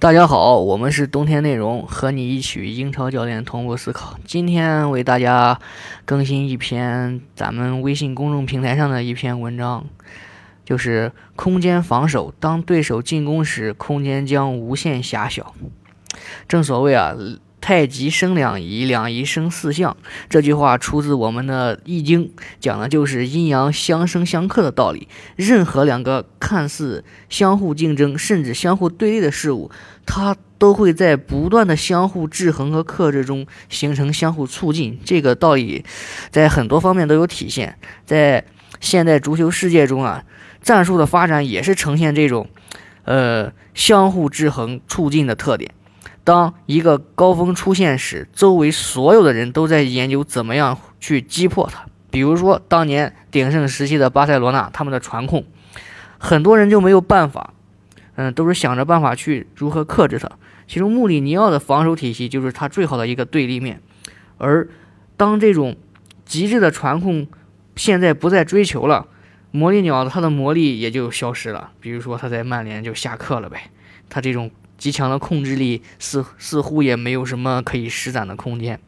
大家好，我们是冬天内容，和你一起英超教练同步思考。今天为大家更新一篇咱们微信公众平台上的一篇文章，就是空间防守，当对手进攻时，空间将无限狭小。正所谓啊。太极生两仪，两仪生四象。这句话出自我们的《易经》，讲的就是阴阳相生相克的道理。任何两个看似相互竞争，甚至相互对立的事物，它都会在不断的相互制衡和克制中形成相互促进。这个道理在很多方面都有体现。在现代足球世界中啊，战术的发展也是呈现这种，呃，相互制衡、促进的特点。当一个高峰出现时，周围所有的人都在研究怎么样去击破它。比如说，当年鼎盛时期的巴塞罗那，他们的传控，很多人就没有办法，嗯，都是想着办法去如何克制它。其中，穆里尼奥的防守体系就是他最好的一个对立面。而当这种极致的传控现在不再追求了，魔力鸟它的魔力也就消失了。比如说，他在曼联就下课了呗，他这种。极强的控制力，似似乎也没有什么可以施展的空间。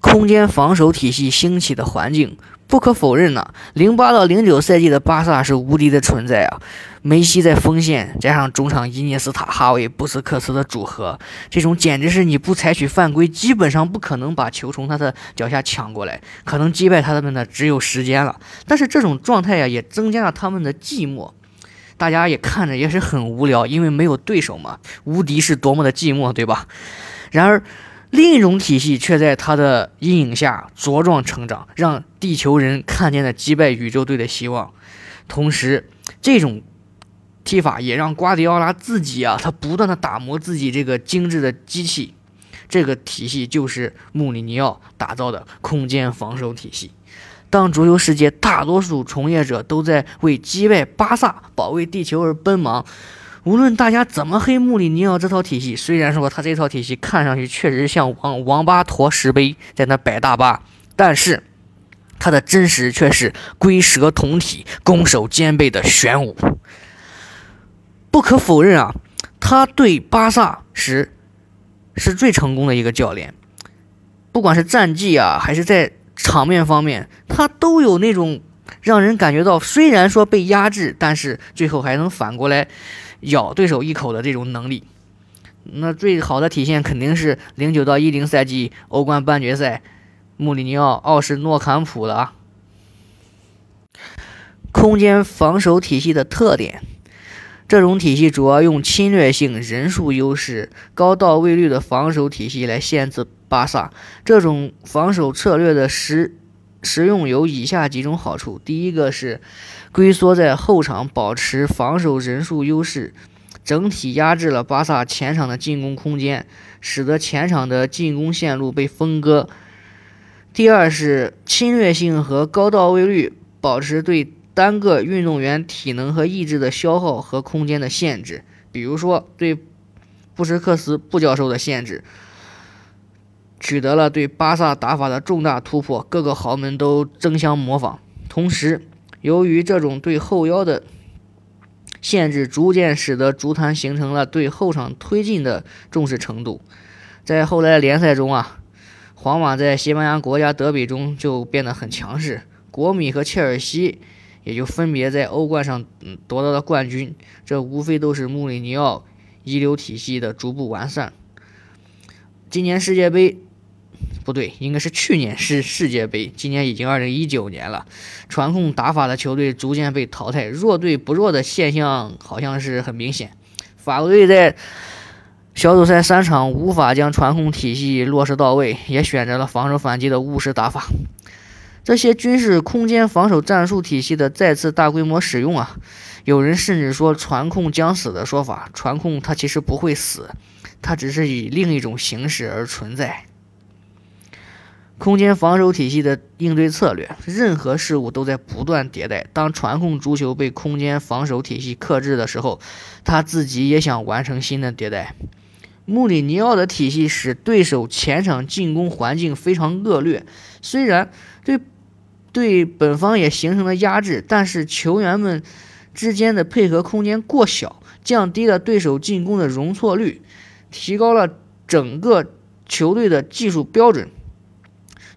空间防守体系兴起的环境，不可否认呐。零八到零九赛季的巴萨是无敌的存在啊！梅西在锋线，加上中场伊涅斯塔、哈维、布斯克茨的组合，这种简直是你不采取犯规，基本上不可能把球从他的脚下抢过来。可能击败他们的只有时间了。但是这种状态呀，也增加了他们的寂寞。大家也看着也是很无聊，因为没有对手嘛。无敌是多么的寂寞，对吧？然而，另一种体系却在他的阴影下茁壮成长，让地球人看见了击败宇宙队的希望。同时，这种踢法也让瓜迪奥拉自己啊，他不断的打磨自己这个精致的机器。这个体系就是穆里尼奥打造的空间防守体系。当足球世界大多数从业者都在为击败巴萨、保卫地球而奔忙，无论大家怎么黑穆里尼奥这套体系，虽然说他这套体系看上去确实像王王八驮石碑在那摆大巴，但是他的真实却是龟蛇同体、攻守兼备的玄武。不可否认啊，他对巴萨时是最成功的一个教练，不管是战绩啊，还是在。场面方面，他都有那种让人感觉到，虽然说被压制，但是最后还能反过来咬对手一口的这种能力。那最好的体现肯定是零九到一零赛季欧冠半决赛，穆里尼奥傲视诺坎普的空间防守体系的特点。这种体系主要用侵略性、人数优势、高到位率的防守体系来限制巴萨。这种防守策略的实实用有以下几种好处：第一个是龟缩在后场，保持防守人数优势，整体压制了巴萨前场的进攻空间，使得前场的进攻线路被分割；第二是侵略性和高到位率，保持对。单个运动员体能和意志的消耗和空间的限制，比如说对布什克斯布教授的限制，取得了对巴萨打法的重大突破，各个豪门都争相模仿。同时，由于这种对后腰的限制，逐渐使得足坛形成了对后场推进的重视程度。在后来联赛中啊，皇马在西班牙国家德比中就变得很强势，国米和切尔西。也就分别在欧冠上夺得了冠军，这无非都是穆里尼奥遗留体系的逐步完善。今年世界杯不对，应该是去年是世界杯，今年已经二零一九年了。传控打法的球队逐渐被淘汰，弱队不弱的现象好像是很明显。法国队在小组赛三场无法将传控体系落实到位，也选择了防守反击的务实打法。这些均是空间防守战术体系的再次大规模使用啊！有人甚至说“传控将死”的说法，传控它其实不会死，它只是以另一种形式而存在。空间防守体系的应对策略，任何事物都在不断迭代。当传控足球被空间防守体系克制的时候，他自己也想完成新的迭代。穆里尼奥的体系使对手前场进攻环境非常恶劣，虽然对。对本方也形成了压制，但是球员们之间的配合空间过小，降低了对手进攻的容错率，提高了整个球队的技术标准。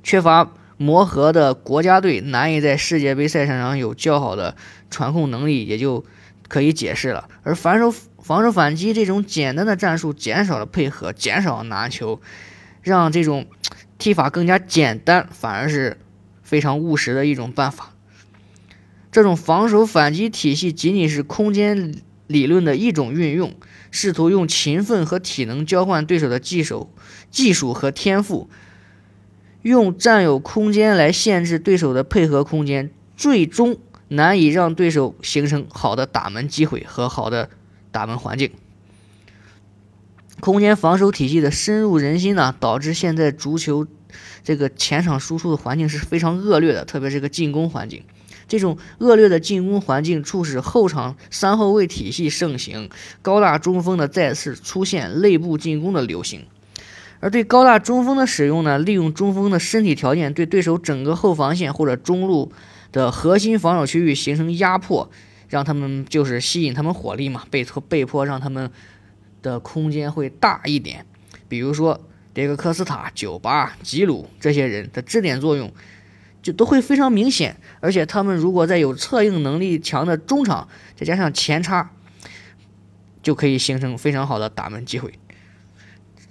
缺乏磨合的国家队难以在世界杯赛场上有较好的传控能力，也就可以解释了。而反手防守反击这种简单的战术，减少了配合，减少了拿球，让这种踢法更加简单，反而是非常务实的一种办法。这种防守反击体系仅仅是空间理论的一种运用，试图用勤奋和体能交换对手的技术、技术和天赋。用占有空间来限制对手的配合空间，最终难以让对手形成好的打门机会和好的打门环境。空间防守体系的深入人心呢，导致现在足球这个前场输出的环境是非常恶劣的，特别是个进攻环境。这种恶劣的进攻环境促使后场三后卫体系盛行，高大中锋的再次出现内部进攻的流行。而对高大中锋的使用呢，利用中锋的身体条件，对对手整个后防线或者中路的核心防守区域形成压迫，让他们就是吸引他们火力嘛，被迫被迫让他们的空间会大一点。比如说迭戈科斯塔、酒吧、吉鲁这些人的支点作用就都会非常明显，而且他们如果在有策应能力强的中场，再加上前插，就可以形成非常好的打门机会。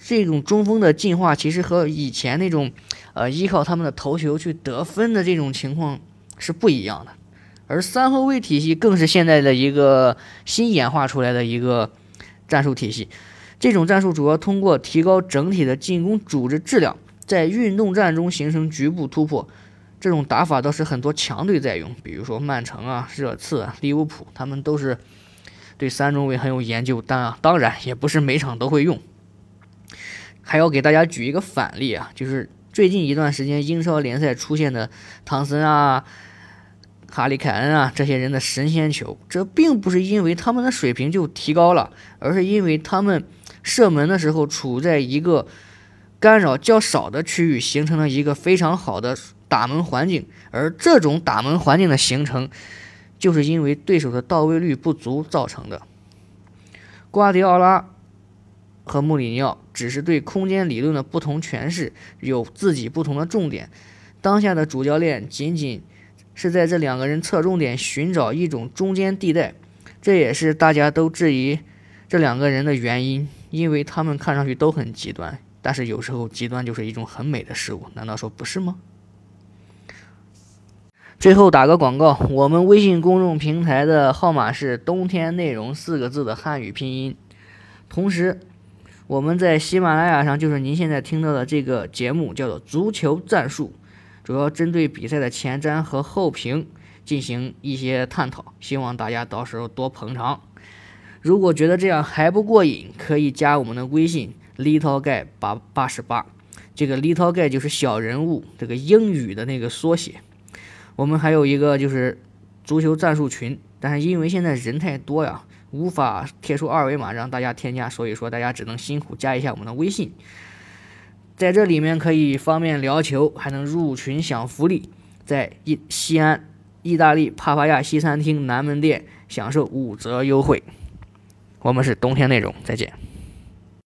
这种中锋的进化其实和以前那种，呃，依靠他们的头球去得分的这种情况是不一样的，而三后卫体系更是现在的一个新演化出来的一个战术体系。这种战术主要通过提高整体的进攻组织质量，在运动战中形成局部突破。这种打法倒是很多强队在用，比如说曼城啊、热刺啊、利物浦，他们都是对三中卫很有研究，但啊，当然也不是每场都会用。还要给大家举一个反例啊，就是最近一段时间英超联赛出现的唐森啊、哈里凯恩啊这些人的神仙球，这并不是因为他们的水平就提高了，而是因为他们射门的时候处在一个干扰较少的区域，形成了一个非常好的打门环境。而这种打门环境的形成，就是因为对手的到位率不足造成的。瓜迪奥拉。和穆里尼奥只是对空间理论的不同诠释，有自己不同的重点。当下的主教练仅仅是在这两个人侧重点寻找一种中间地带，这也是大家都质疑这两个人的原因，因为他们看上去都很极端。但是有时候极端就是一种很美的事物，难道说不是吗？最后打个广告，我们微信公众平台的号码是“冬天内容”四个字的汉语拼音，同时。我们在喜马拉雅上，就是您现在听到的这个节目，叫做《足球战术》，主要针对比赛的前瞻和后评进行一些探讨，希望大家到时候多捧场。如果觉得这样还不过瘾，可以加我们的微信 “little guy 八八十八”，这个 “little guy” 就是小人物，这个英语的那个缩写。我们还有一个就是足球战术群，但是因为现在人太多呀。无法贴出二维码让大家添加，所以说大家只能辛苦加一下我们的微信，在这里面可以方便聊球，还能入群享福利，在意西安意大利帕帕亚西餐厅南门店享受五折优惠。我们是冬天内容，再见。